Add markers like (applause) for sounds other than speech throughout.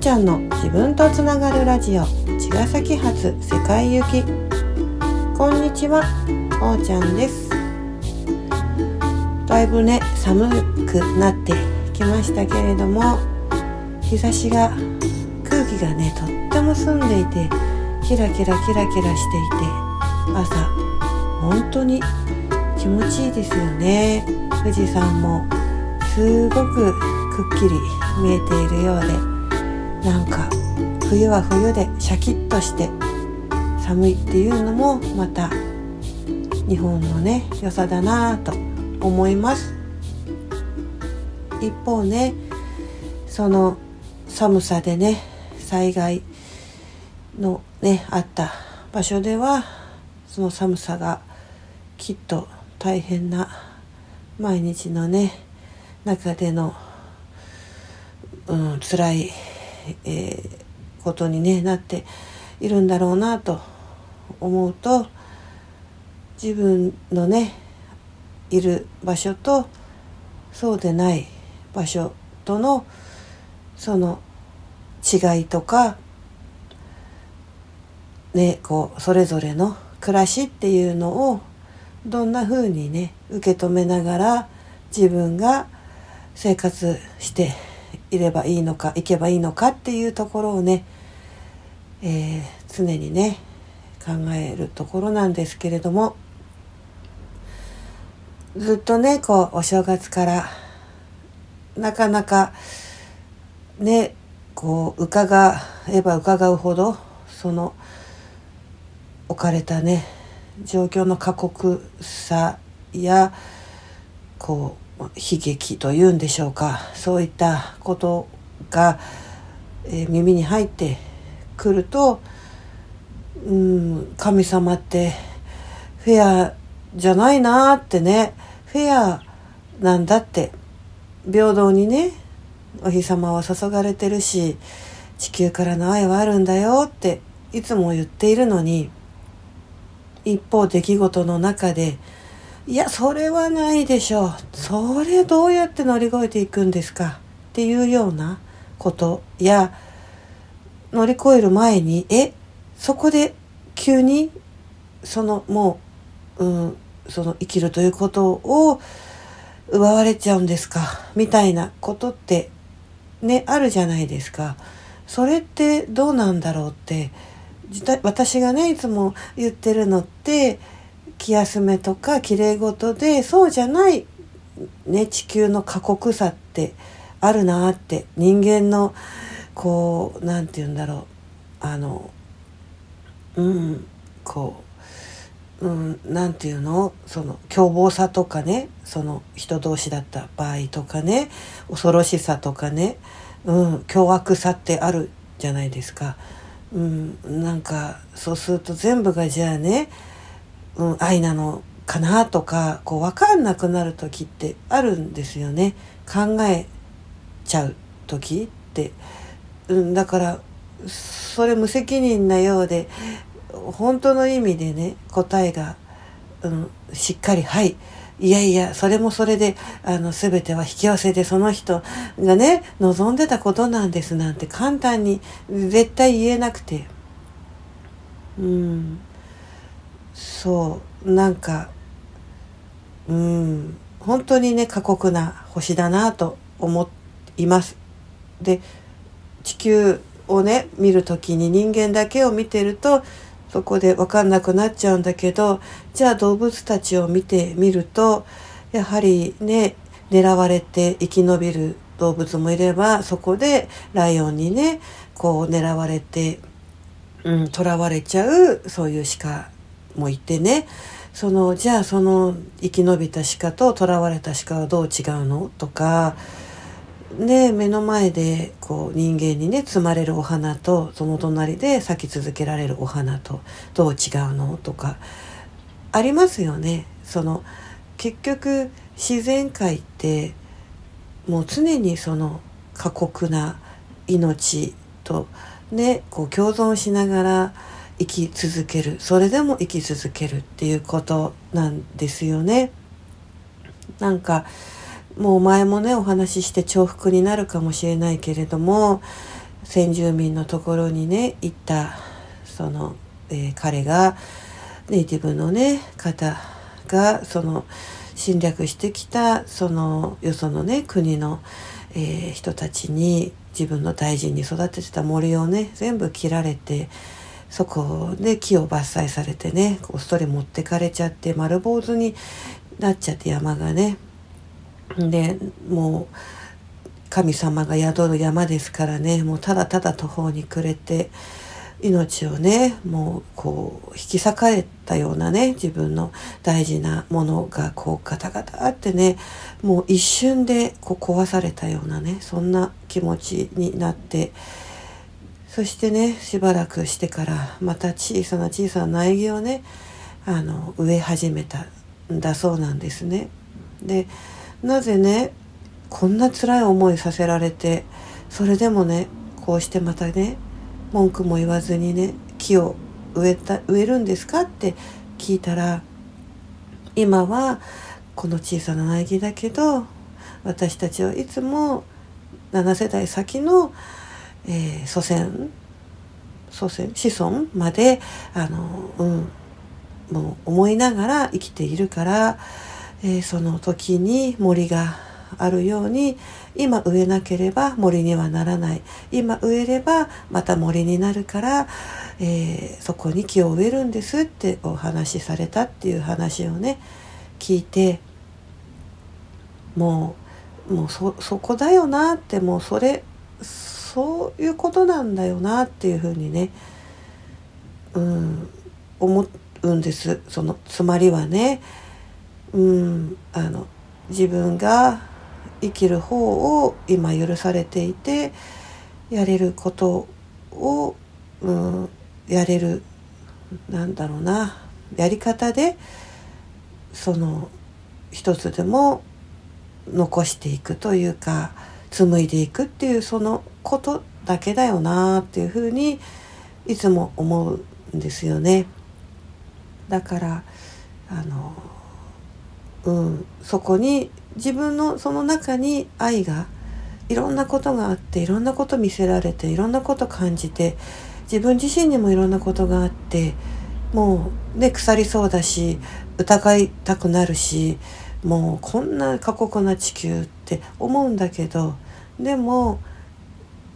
ちゃんの自分とつながるラジオ茅ヶ崎発世界行き。こんにちはおうちゃんです。だいぶね寒くなってきましたけれども日差しが空気がねとっても澄んでいてキラキラキラキラしていて朝本当に気持ちいいですよね。富士山もすごくくっきり見えているようで。なんか冬は冬でシャキッとして寒いっていうのもまた日本のね良さだなぁと思います。一方ねその寒さでね災害のねあった場所ではその寒さがきっと大変な毎日のね中での、うん、辛い、えー、ことに、ね、なっているんだろうなと思うと自分のねいる場所とそうでない場所とのその違いとかねこうそれぞれの暮らしっていうのをどんな風にね受け止めながら自分が生活していればいいのかいけばいいのかっていうところをね、えー、常にね考えるところなんですけれどもずっとねこうお正月からなかなかねこう伺えば伺うほどその置かれたね状況の過酷さやこう悲劇というんでしょうか。そういったことが、えー、耳に入ってくるとうん神様ってフェアじゃないなってね。フェアなんだって。平等にねお日様は注がれてるし地球からの愛はあるんだよっていつも言っているのに一方出来事の中でいやそれはないでしょう。それどうやって乗り越えていくんですか？っていうようなこと。や乗り越える前にえそこで急にそのもう、うん、その生きるということを奪われちゃうんですか？みたいなことってねあるじゃないですか。それってどうなんだろうって私がねいつも言ってるのって気休めとかきれい事でそうじゃない、ね、地球の過酷さってあるなって人間のこう何て言うんだろうあのうんこううん何て言うのその凶暴さとかねその人同士だった場合とかね恐ろしさとかね、うん、凶悪さってあるじゃないですか。うん、なんかそうすると全部がじゃあね、うん、愛なのかなとかこう分かんなくなる時ってあるんですよね。考えちゃう時って、うん、だからそれ無責任なようで本当の意味でね答えが、うん、しっかり「はい」いやいやそれもそれであの全ては引き合わせでその人がね望んでたことなんですなんて簡単に絶対言えなくて。うん。そうなんかうん本当にね過酷な星だなと思います。で地球をね見る時に人間だけを見てるとそこで分かんなくなっちゃうんだけどじゃあ動物たちを見てみるとやはりね狙われて生き延びる動物もいればそこでライオンにねこう狙われてうん、囚われちゃうそういう鹿もいてね。そのじゃあその生き延びた鹿と囚われた鹿はどう違うの？とかで目の前でこう人間にね摘まれるお花とその隣で咲き続けられるお花とどう違うの？とかありますよね。その結局自然界ってもう常にその過酷な命とねこう共存しながら生き続けるそれでも生き続けるっていうことなんですよね。なんかもう前もねお話しして重複になるかもしれないけれども先住民のところにね行ったその、えー、彼がネイティブのね方がその侵略してきたそのよそのね国の、えー、人たちに自分の大事に育ててた森をね全部切られてそこで木を伐採されてねこっそり持ってかれちゃって丸坊主になっちゃって山がね。でもう神様が宿る山ですからね。もうただただ途方に暮れて命をねもうこう引き裂かれたようなね自分の大事なものがこうガタガタってねもう一瞬でこう壊されたようなねそんな気持ちになってそしてねしばらくしてからまた小さな小さな苗木をねあの植え始めたんだそうなんですね。でなぜねこんな辛い思いさせられてそれでもねこうしてまたね文句も言わずにね木を植えた植えるんですかって聞いたら今はこの小さな苗木だけど私たちはいつも7世代先の、えー、祖先祖先子孫まであの、うん、もう思いながら生きているから、えー、その時に森があるように今植えなければ森にはならない。今植えればまた森になるから、えー、そこに木を植えるんですってお話しされたっていう話をね聞いてもうもうそそこだよなってもうそれそういうことなんだよなっていうふうにねうん思うんです。そのつまりはねうんあの自分が生きる方を今許されていてやれることを、うん、やれるなんだろうなやり方でその一つでも残していくというか紡いでいくっていうそのことだけだよなっていうふうにいつも思うんですよね。だからあのうんそこに自分のその中に愛がいろんなことがあっていろんなこと見せられていろんなこと感じて自分自身にもいろんなことがあってもうね腐りそうだし疑いたくなるしもうこんな過酷な地球って思うんだけどでも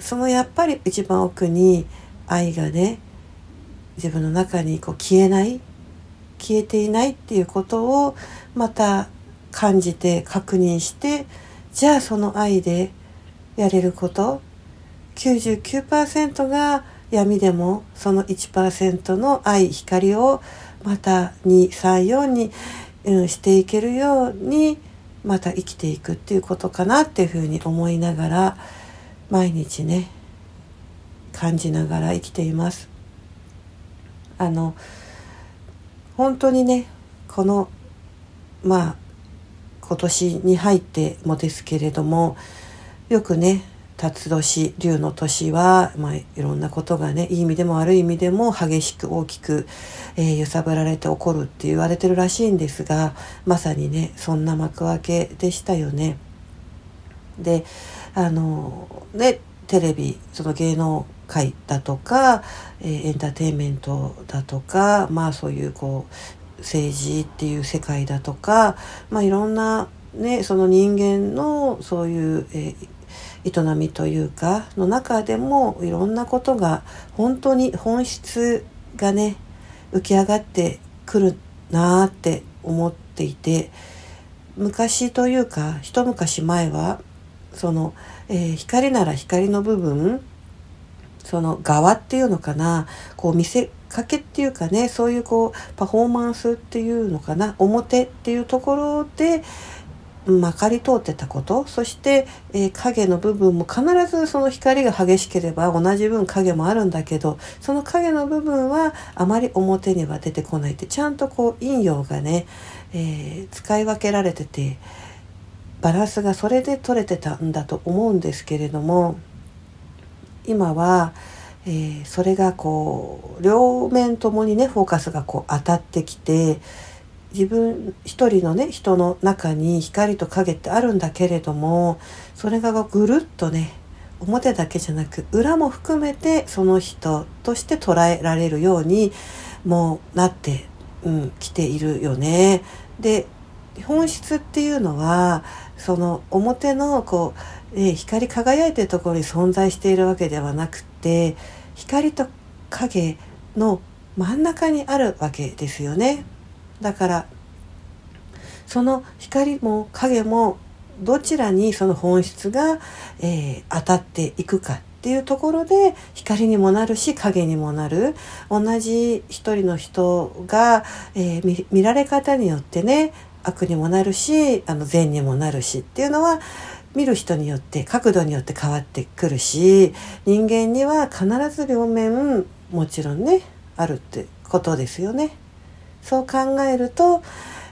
そのやっぱり一番奥に愛がね自分の中にこう消えない消えていないっていうことをまた感じて確認してじゃあその愛でやれること99%が闇でもその1%の愛光をまた234に、うん、していけるようにまた生きていくっていうことかなっていうふうに思いながら毎日ね感じながら生きています。あの本当にねこのまあ今年に入ってもですけれどもよくね辰年龍の年は、まあ、いろんなことがねいい意味でも悪い意味でも激しく大きく、えー、揺さぶられて起こるって言われてるらしいんですがまさにねそんな幕開けでしたよね。であのねテレビその芸能界だとか、えー、エンターテインメントだとかまあそういうこう政治っていう世界だとか、まあ、いろんな、ね、その人間のそういう、えー、営みというかの中でもいろんなことが本当に本質がね浮き上がってくるなーって思っていて昔というか一昔前はその、えー、光なら光の部分その側っていうのかなこう見せかけっていうかねそういうこうパフォーマンスっていうのかな表っていうところでまかり通ってたことそして、えー、影の部分も必ずその光が激しければ同じ分影もあるんだけどその影の部分はあまり表には出てこないってちゃんとこう陰陽がね、えー、使い分けられててバランスがそれで取れてたんだと思うんですけれども今は、えー、それがこう両面ともにねフォーカスがこう当たってきて自分一人のね人の中に光と影ってあるんだけれどもそれがぐるっとね表だけじゃなく裏も含めてその人として捉えられるようにもうなってうん、来ているよね。で本質っていうのはその表のこう、えー、光り輝いてるところに存在しているわけではなくて光と影の真ん中にあるわけですよね。だからその光も影もどちらにその本質が、えー、当たっていくかっていうところで光にもなるし影にもなる同じ一人の人が、えー、見られ方によってね悪にもなるしあの善にもなるしっていうのは見る人によって角度によって変わってくるし人間には必ず両面もちろんねあるってことですよね。そう考えると、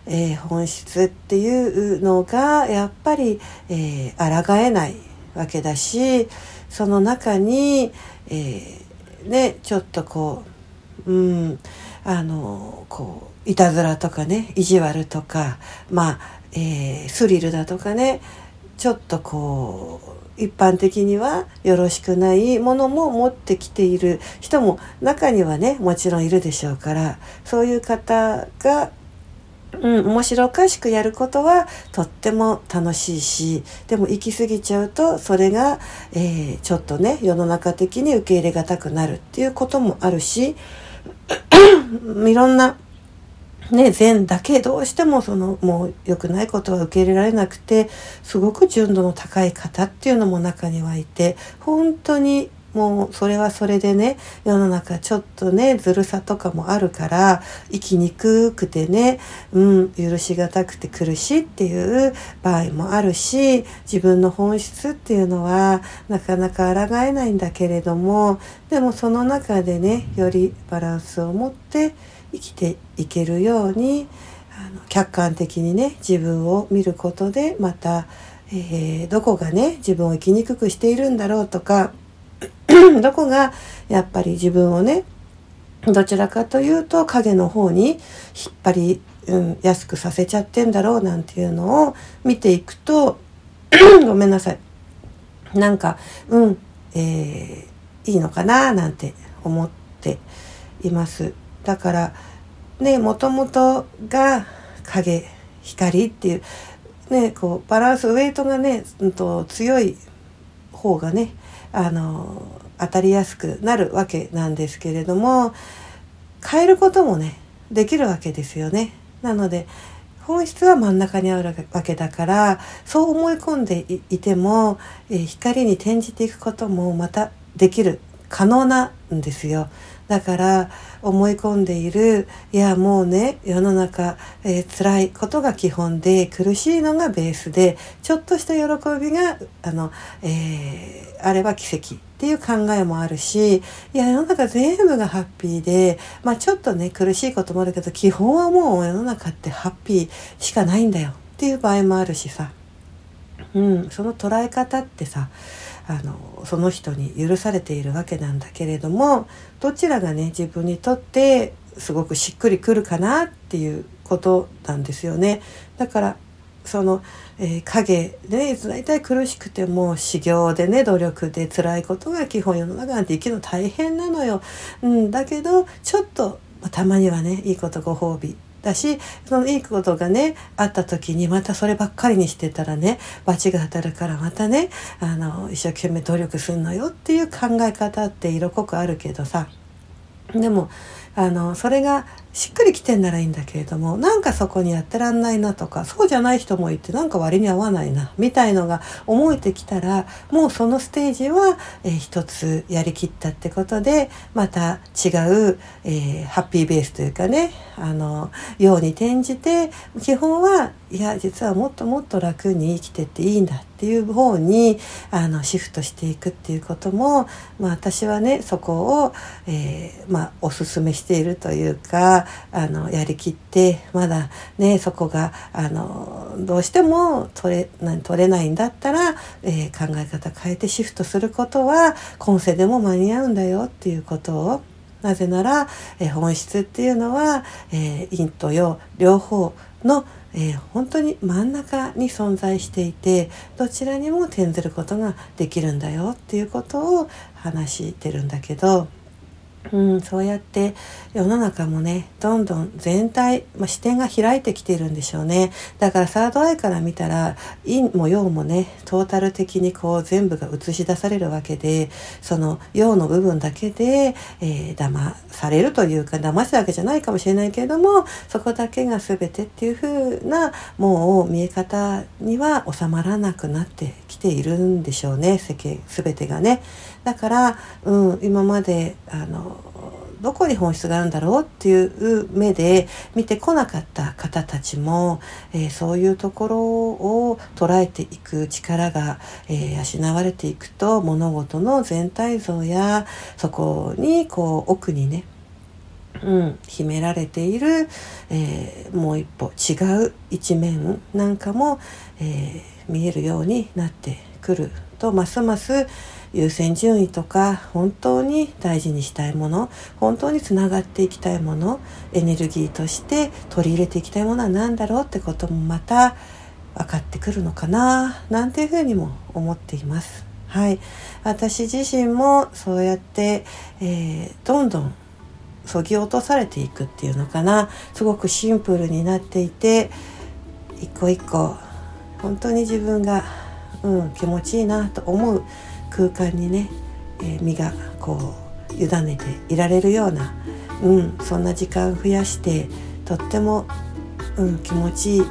えー、本質っていうのがやっぱり、えー、抗えないわけだしその中に、えー、ねちょっとこううんあのこういたずらとかね意地悪とかまあ、えー、スリルだとかねちょっとこう一般的にはよろしくないものも持ってきている人も中にはねもちろんいるでしょうからそういう方がうん、面白おかしくやることはとっても楽しいしでも行き過ぎちゃうとそれが、えー、ちょっとね世の中的に受け入れがたくなるっていうこともあるし (clears throat) いろんなね、善だけどうしてもそのもう良くないことは受け入れられなくてすごく純度の高い方っていうのも中にはいて本当にもうそれはそれでね世の中ちょっとねずるさとかもあるから生きにくくてね、うん、許しがたくて苦しいっていう場合もあるし自分の本質っていうのはなかなか抗えないんだけれどもでもその中でねよりバランスを持って生きていけるようにあの客観的にね自分を見ることでまた、えー、どこがね自分を生きにくくしているんだろうとか (clears throat) どこがやっぱり自分をねどちらかというと影の方に引っ張り、うん、やすくさせちゃってんだろうなんていうのを見ていくと (clears throat) ごめんなさい。なんかうんえー、いいのかななんて思っています。だからねもともとが影光っていうねこうバランスウェイトがね、うんと強い方がねあの当たりやすくなるわけなんですけれども変えることもねできるわけですよね。なので本質は真ん中にあるわけだからそう思い込んでいても、え光に転じていくこともまたできる可能なんですよ。だから思い込んでいるいやもうね世の中、えー、辛いことが基本で苦しいのがベースでちょっとした喜びがあの、えー、あれば奇跡っていう考えもあるしいや世の中全部がハッピーでまあちょっとね苦しいこともあるけど基本はもう世の中ってハッピーしかないんだよっていう場合もあるしさ、うん、その捉え方ってさあのその人に許されているわけなんだけれどもどちらがね自分にとってすごくしっくりくるかなっていうことなんですよね。だからその、えー、影で大体苦しくても修行でね努力で辛いことが基本世の中なんて生きるの大変なのよ。うん、だけどちょっとたまにはねいいことご褒美だしそのいいことがねあった時にまたそればっかりにしてたらね罰が当たるからまたねあの一生懸命努力すんのよっていう考え方って色濃くあるけどさ。でもあのそれがしっくりきてんならいいんだけれどもなんかそこにやってらんないなとかそうじゃない人もいてなんか割に合わないなみたいのが思えてきたらもうそのステージは、えー、一つやりきったってことでまた違う、えー、ハッピーベースというかねあのように転じて基本はいや実はもっともっと楽に生きてっていいんだっていう方にあのシフトしていくっていうことも、まあ、私はねそこを、えー、まあ、おすすめしているというかあのやりきってまだねそこがあのどうしても取れな取れないんだったら、えー、考え方変えてシフトすることは今世でも間に合うんだよっていうことをなぜなら、え本質っていうのは、え陰と陽両方の、え本当に真ん中に存在していてどちらにも転ずることができるんだよっていうことを話してるんだけどうん、そうやって世の中もねどんどん全体、まあ、視点が開いてきてるんでしょうねだからサードアイから見たら陰も陽もねトータル的にこう全部が映し出されるわけでその陽の部分だけで、えー、騙されるというか騙すわけじゃないかもしれないけれどもそこだけが全てっていう風なもう見え方には収まらなくなってきているんでしょうね世間全てがね。だから、うん、今まであのどこに本質があるんだろうっていう目で見てこなかった方たちも、えー、そういうところを捉えていく力が、えー、養われていくと物事の全体像やそこにこう奥にねうん、秘められている、えー、もう一歩違う一面なんかも、え、見えるようになってくるとますます優先順位とか本当に大事にしたいもの本当につながっていきたいものエネルギーとして取り入れていきたいものは何だろうってこともまた分かってくるのかななんていうふうにも思っています。はい、私自身もそうやって、えー、どんどんそぎ落とされていくっていうのかなすごくシンプルになっていて一個一個本当に自分が、うん、気持ちいいなと思う空間にね、えー、身がこう委ねていられるような、うん、そんな時間増やしてとっても、うん、気持ちいい、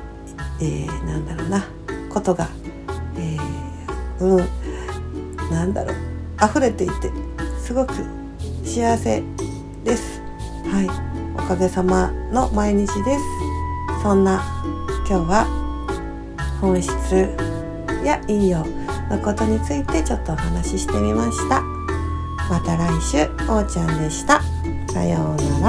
えー、なんだろうなことが、えー、うんなんだろう溢れていてすごく幸せです。はい、おかげさまの毎日です。そんな今日は本質や陰陽のことについてちょっとお話ししてみました。また来週おーちゃんでした。さようなら。